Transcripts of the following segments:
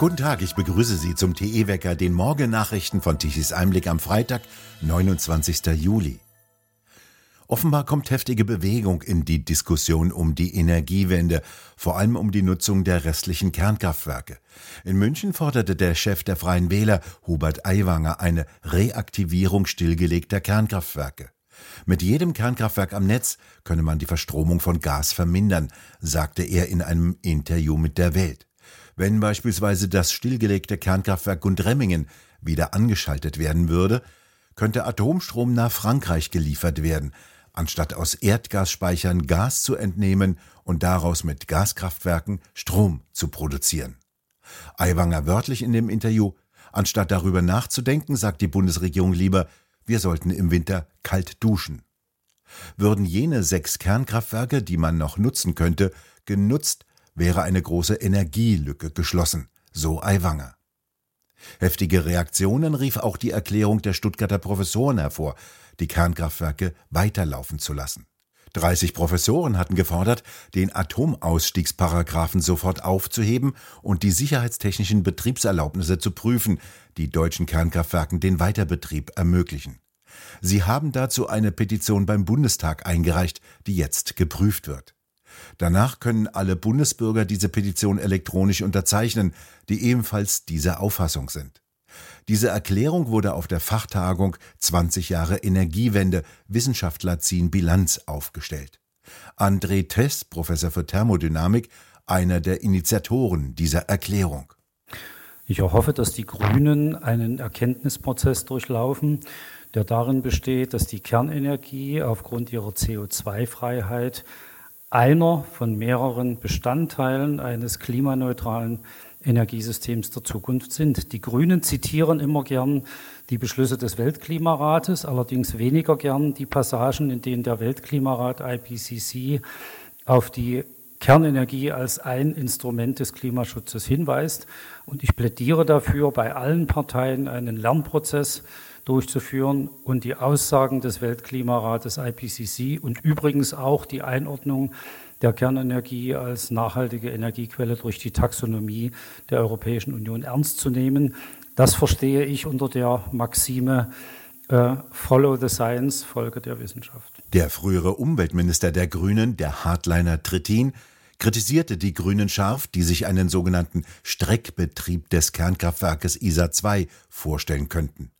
Guten Tag, ich begrüße Sie zum TE-Wecker, den Morgennachrichten von Tichys Einblick am Freitag, 29. Juli. Offenbar kommt heftige Bewegung in die Diskussion um die Energiewende, vor allem um die Nutzung der restlichen Kernkraftwerke. In München forderte der Chef der Freien Wähler, Hubert Aiwanger, eine Reaktivierung stillgelegter Kernkraftwerke. Mit jedem Kernkraftwerk am Netz könne man die Verstromung von Gas vermindern, sagte er in einem Interview mit der Welt. Wenn beispielsweise das stillgelegte Kernkraftwerk Gundremmingen wieder angeschaltet werden würde, könnte Atomstrom nach Frankreich geliefert werden, anstatt aus Erdgasspeichern Gas zu entnehmen und daraus mit Gaskraftwerken Strom zu produzieren. Aiwanger wörtlich in dem Interview, anstatt darüber nachzudenken, sagt die Bundesregierung lieber, wir sollten im Winter kalt duschen. Würden jene sechs Kernkraftwerke, die man noch nutzen könnte, genutzt, wäre eine große Energielücke geschlossen, so Aiwanger. Heftige Reaktionen rief auch die Erklärung der Stuttgarter Professoren hervor, die Kernkraftwerke weiterlaufen zu lassen. 30 Professoren hatten gefordert, den Atomausstiegsparagraphen sofort aufzuheben und die sicherheitstechnischen Betriebserlaubnisse zu prüfen, die deutschen Kernkraftwerken den Weiterbetrieb ermöglichen. Sie haben dazu eine Petition beim Bundestag eingereicht, die jetzt geprüft wird. Danach können alle Bundesbürger diese Petition elektronisch unterzeichnen, die ebenfalls dieser Auffassung sind. Diese Erklärung wurde auf der Fachtagung 20 Jahre Energiewende Wissenschaftler ziehen Bilanz aufgestellt. André Tess, Professor für Thermodynamik, einer der Initiatoren dieser Erklärung. Ich erhoffe, dass die Grünen einen Erkenntnisprozess durchlaufen, der darin besteht, dass die Kernenergie aufgrund ihrer CO2-Freiheit einer von mehreren Bestandteilen eines klimaneutralen Energiesystems der Zukunft sind. Die Grünen zitieren immer gern die Beschlüsse des Weltklimarates, allerdings weniger gern die Passagen, in denen der Weltklimarat IPCC auf die Kernenergie als ein Instrument des Klimaschutzes hinweist. Und ich plädiere dafür, bei allen Parteien einen Lernprozess durchzuführen und die Aussagen des Weltklimarates IPCC und übrigens auch die Einordnung der Kernenergie als nachhaltige Energiequelle durch die Taxonomie der Europäischen Union ernst zu nehmen. Das verstehe ich unter der Maxime äh, Follow the Science, Folge der Wissenschaft. Der frühere Umweltminister der Grünen, der Hardliner Trittin, kritisierte die Grünen scharf, die sich einen sogenannten Streckbetrieb des Kernkraftwerkes ISA 2 vorstellen könnten.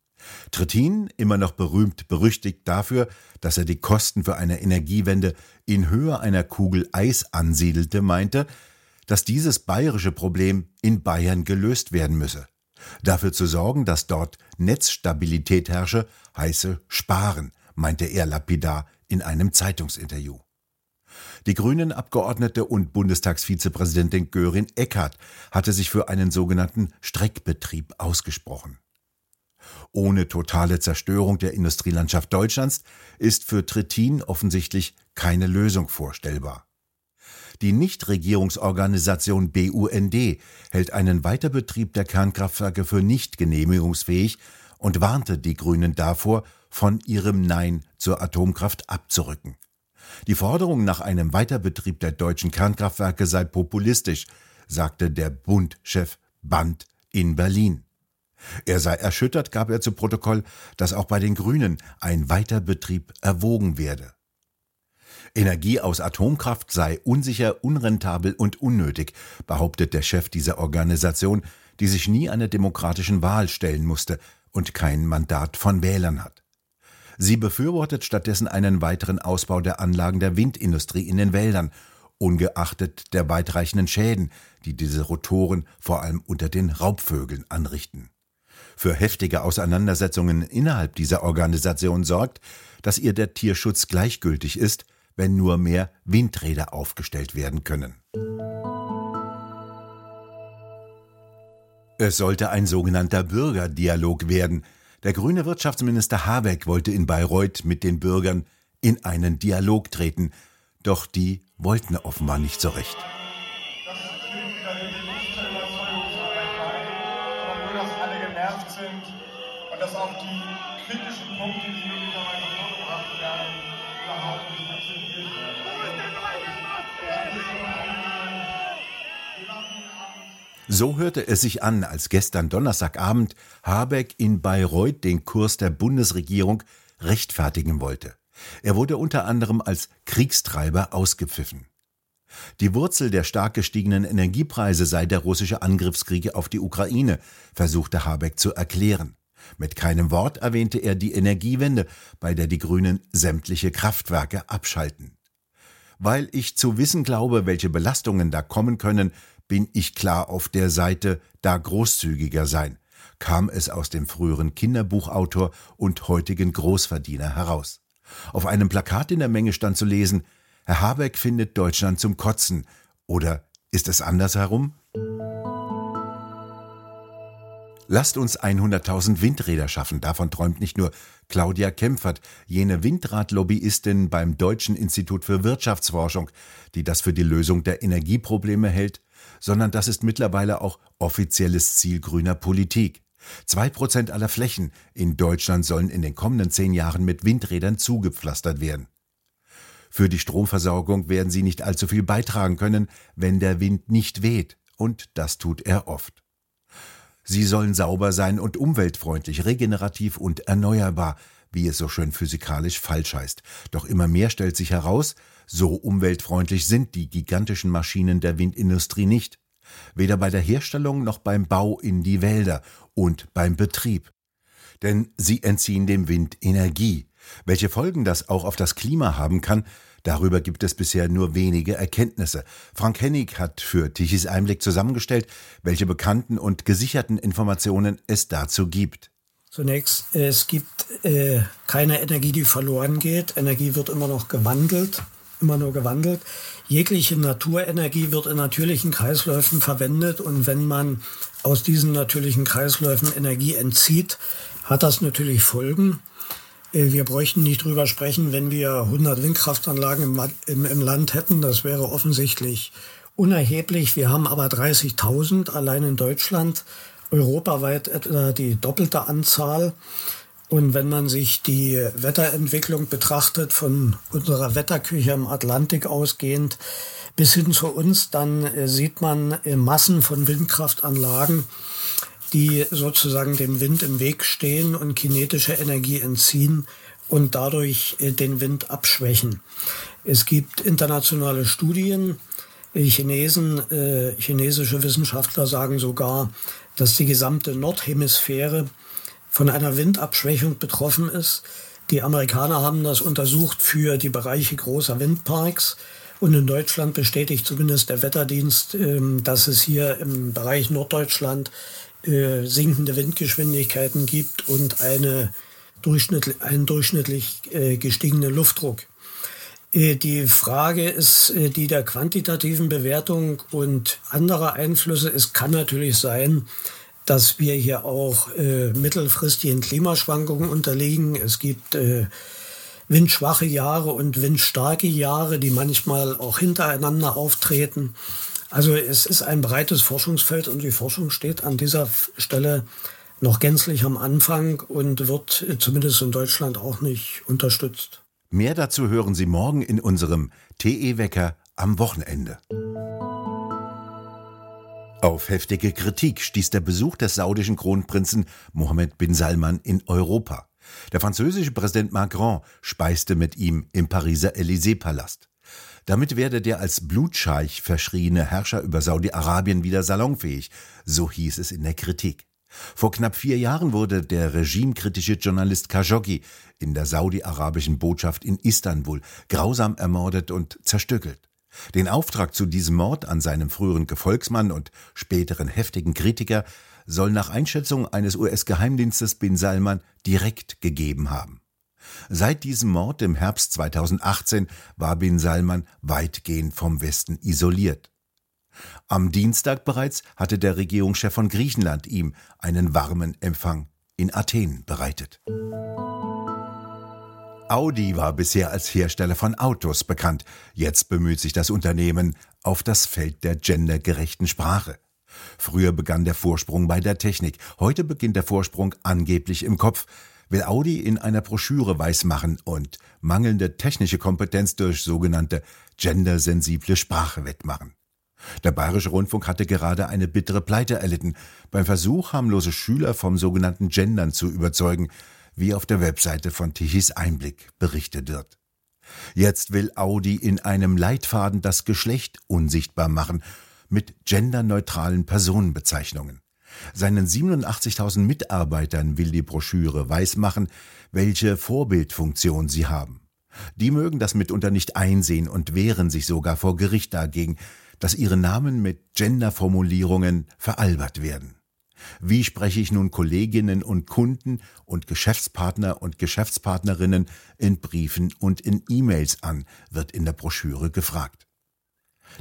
Trittin, immer noch berühmt berüchtigt dafür, dass er die Kosten für eine Energiewende in Höhe einer Kugel Eis ansiedelte, meinte, dass dieses bayerische Problem in Bayern gelöst werden müsse. Dafür zu sorgen, dass dort Netzstabilität herrsche, heiße sparen, meinte er lapidar in einem Zeitungsinterview. Die Grünen Abgeordnete und Bundestagsvizepräsidentin Görin Eckhardt hatte sich für einen sogenannten Streckbetrieb ausgesprochen. Ohne totale Zerstörung der Industrielandschaft Deutschlands ist für Trittin offensichtlich keine Lösung vorstellbar. Die Nichtregierungsorganisation BUND hält einen Weiterbetrieb der Kernkraftwerke für nicht genehmigungsfähig und warnte die Grünen davor, von ihrem Nein zur Atomkraft abzurücken. Die Forderung nach einem Weiterbetrieb der deutschen Kernkraftwerke sei populistisch, sagte der Bundchef Band in Berlin. Er sei erschüttert, gab er zu Protokoll, dass auch bei den Grünen ein Weiterbetrieb erwogen werde. Energie aus Atomkraft sei unsicher, unrentabel und unnötig, behauptet der Chef dieser Organisation, die sich nie einer demokratischen Wahl stellen musste und kein Mandat von Wählern hat. Sie befürwortet stattdessen einen weiteren Ausbau der Anlagen der Windindustrie in den Wäldern, ungeachtet der weitreichenden Schäden, die diese Rotoren vor allem unter den Raubvögeln anrichten für heftige Auseinandersetzungen innerhalb dieser Organisation sorgt, dass ihr der Tierschutz gleichgültig ist, wenn nur mehr Windräder aufgestellt werden können. Es sollte ein sogenannter Bürgerdialog werden. Der grüne Wirtschaftsminister Habeck wollte in Bayreuth mit den Bürgern in einen Dialog treten, doch die wollten offenbar nicht so recht. dass auch die kritischen Punkte, die möglicherweise vorgebracht werden, überhaupt nicht akzeptiert werden. So hörte es sich an, als gestern Donnerstagabend Habeck in Bayreuth den Kurs der Bundesregierung rechtfertigen wollte. Er wurde unter anderem als Kriegstreiber ausgepfiffen. Die Wurzel der stark gestiegenen Energiepreise sei der russische Angriffskrieg auf die Ukraine, versuchte Habeck zu erklären. Mit keinem Wort erwähnte er die Energiewende, bei der die Grünen sämtliche Kraftwerke abschalten. Weil ich zu wissen glaube, welche Belastungen da kommen können, bin ich klar auf der Seite, da großzügiger sein, kam es aus dem früheren Kinderbuchautor und heutigen Großverdiener heraus. Auf einem Plakat in der Menge stand zu lesen, Herr Habeck findet Deutschland zum Kotzen. Oder ist es andersherum? Lasst uns 100.000 Windräder schaffen. Davon träumt nicht nur Claudia Kempfert, jene Windradlobbyistin beim Deutschen Institut für Wirtschaftsforschung, die das für die Lösung der Energieprobleme hält, sondern das ist mittlerweile auch offizielles Ziel grüner Politik. Zwei Prozent aller Flächen in Deutschland sollen in den kommenden zehn Jahren mit Windrädern zugepflastert werden. Für die Stromversorgung werden sie nicht allzu viel beitragen können, wenn der Wind nicht weht, und das tut er oft. Sie sollen sauber sein und umweltfreundlich, regenerativ und erneuerbar, wie es so schön physikalisch falsch heißt. Doch immer mehr stellt sich heraus, so umweltfreundlich sind die gigantischen Maschinen der Windindustrie nicht. Weder bei der Herstellung noch beim Bau in die Wälder und beim Betrieb. Denn sie entziehen dem Wind Energie. Welche Folgen das auch auf das Klima haben kann, darüber gibt es bisher nur wenige Erkenntnisse. Frank Hennig hat für Tichys Einblick zusammengestellt, welche bekannten und gesicherten Informationen es dazu gibt. Zunächst, es gibt äh, keine Energie, die verloren geht. Energie wird immer noch gewandelt, immer nur gewandelt. Jegliche Naturenergie wird in natürlichen Kreisläufen verwendet und wenn man aus diesen natürlichen Kreisläufen Energie entzieht, hat das natürlich Folgen. Äh, wir bräuchten nicht drüber sprechen, wenn wir 100 Windkraftanlagen im, im, im Land hätten. Das wäre offensichtlich unerheblich. Wir haben aber 30.000 allein in Deutschland, europaweit etwa die doppelte Anzahl. Und wenn man sich die Wetterentwicklung betrachtet, von unserer Wetterküche im Atlantik ausgehend bis hin zu uns, dann äh, sieht man äh, Massen von Windkraftanlagen, die sozusagen dem Wind im Weg stehen und kinetische Energie entziehen und dadurch äh, den Wind abschwächen. Es gibt internationale Studien, Chinesen, chinesische Wissenschaftler sagen sogar, dass die gesamte Nordhemisphäre von einer Windabschwächung betroffen ist. Die Amerikaner haben das untersucht für die Bereiche großer Windparks. Und in Deutschland bestätigt zumindest der Wetterdienst, ähm, dass es hier im Bereich Norddeutschland äh, sinkende Windgeschwindigkeiten gibt und eine durchschnittlich, einen durchschnittlich äh, gestiegenen Luftdruck. Äh, die Frage ist die der quantitativen Bewertung und anderer Einflüsse. Es kann natürlich sein, dass wir hier auch äh, mittelfristigen Klimaschwankungen unterliegen. Es gibt äh, windschwache Jahre und windstarke Jahre, die manchmal auch hintereinander auftreten. Also es ist ein breites Forschungsfeld und die Forschung steht an dieser Stelle noch gänzlich am Anfang und wird zumindest in Deutschland auch nicht unterstützt. Mehr dazu hören Sie morgen in unserem TE-Wecker am Wochenende. Auf heftige Kritik stieß der Besuch des saudischen Kronprinzen Mohammed bin Salman in Europa. Der französische Präsident Macron speiste mit ihm im Pariser Élysée-Palast. Damit werde der als Blutscheich verschriene Herrscher über Saudi-Arabien wieder salonfähig, so hieß es in der Kritik. Vor knapp vier Jahren wurde der regimekritische Journalist Khashoggi in der saudi-arabischen Botschaft in Istanbul grausam ermordet und zerstückelt. Den Auftrag zu diesem Mord an seinem früheren Gefolgsmann und späteren heftigen Kritiker soll nach Einschätzung eines US-Geheimdienstes Bin Salman direkt gegeben haben. Seit diesem Mord im Herbst 2018 war Bin Salman weitgehend vom Westen isoliert. Am Dienstag bereits hatte der Regierungschef von Griechenland ihm einen warmen Empfang in Athen bereitet. Audi war bisher als Hersteller von Autos bekannt. Jetzt bemüht sich das Unternehmen auf das Feld der gendergerechten Sprache. Früher begann der Vorsprung bei der Technik, heute beginnt der Vorsprung angeblich im Kopf, will Audi in einer Broschüre weismachen und mangelnde technische Kompetenz durch sogenannte gendersensible Sprache wettmachen. Der Bayerische Rundfunk hatte gerade eine bittere Pleite erlitten, beim Versuch, harmlose Schüler vom sogenannten Gendern zu überzeugen, wie auf der Webseite von Tichys Einblick berichtet wird. Jetzt will Audi in einem Leitfaden das Geschlecht unsichtbar machen mit genderneutralen Personenbezeichnungen. Seinen 87.000 Mitarbeitern will die Broschüre weismachen, welche Vorbildfunktion sie haben. Die mögen das mitunter nicht einsehen und wehren sich sogar vor Gericht dagegen, dass ihre Namen mit Genderformulierungen veralbert werden. Wie spreche ich nun Kolleginnen und Kunden und Geschäftspartner und Geschäftspartnerinnen in Briefen und in E-Mails an, wird in der Broschüre gefragt.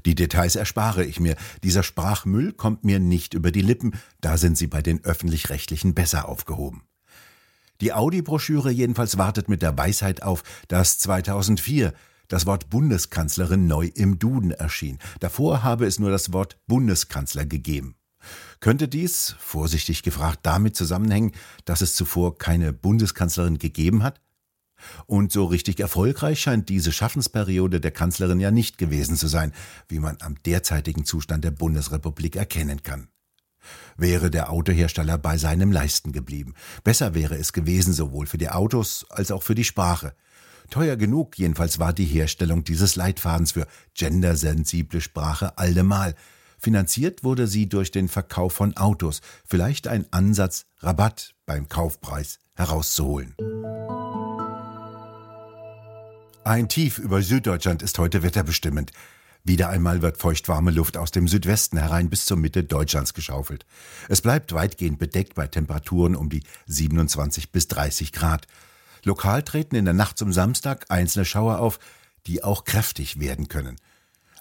Die Details erspare ich mir. Dieser Sprachmüll kommt mir nicht über die Lippen, da sind sie bei den öffentlich-rechtlichen besser aufgehoben. Die Audi-Broschüre jedenfalls wartet mit der Weisheit auf, dass 2004 das Wort Bundeskanzlerin neu im Duden erschien. Davor habe es nur das Wort Bundeskanzler gegeben. Könnte dies, vorsichtig gefragt, damit zusammenhängen, dass es zuvor keine Bundeskanzlerin gegeben hat? Und so richtig erfolgreich scheint diese Schaffensperiode der Kanzlerin ja nicht gewesen zu sein, wie man am derzeitigen Zustand der Bundesrepublik erkennen kann. Wäre der Autohersteller bei seinem Leisten geblieben. Besser wäre es gewesen, sowohl für die Autos als auch für die Sprache. Teuer genug jedenfalls war die Herstellung dieses Leitfadens für gendersensible Sprache allemal. Finanziert wurde sie durch den Verkauf von Autos, vielleicht ein Ansatz, Rabatt beim Kaufpreis herauszuholen. Ein Tief über Süddeutschland ist heute wetterbestimmend. Wieder einmal wird feuchtwarme Luft aus dem Südwesten herein bis zur Mitte Deutschlands geschaufelt. Es bleibt weitgehend bedeckt bei Temperaturen um die 27 bis 30 Grad. Lokal treten in der Nacht zum Samstag einzelne Schauer auf, die auch kräftig werden können.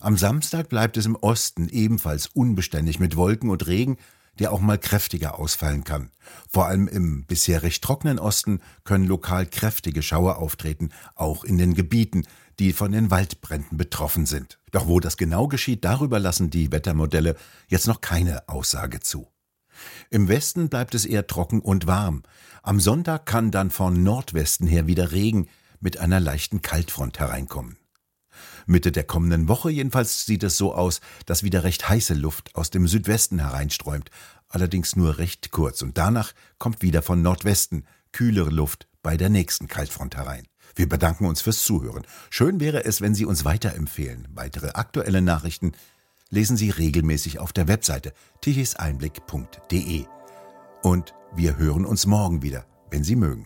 Am Samstag bleibt es im Osten ebenfalls unbeständig mit Wolken und Regen, der auch mal kräftiger ausfallen kann. Vor allem im bisher recht trockenen Osten können lokal kräftige Schauer auftreten, auch in den Gebieten, die von den Waldbränden betroffen sind. Doch wo das genau geschieht, darüber lassen die Wettermodelle jetzt noch keine Aussage zu. Im Westen bleibt es eher trocken und warm. Am Sonntag kann dann von Nordwesten her wieder Regen mit einer leichten Kaltfront hereinkommen. Mitte der kommenden Woche jedenfalls sieht es so aus, dass wieder recht heiße Luft aus dem Südwesten hereinströmt, allerdings nur recht kurz, und danach kommt wieder von Nordwesten kühlere Luft bei der nächsten Kaltfront herein. Wir bedanken uns fürs Zuhören. Schön wäre es, wenn Sie uns weiterempfehlen. Weitere aktuelle Nachrichten lesen Sie regelmäßig auf der Webseite tichiseinblick.de. Und wir hören uns morgen wieder, wenn Sie mögen.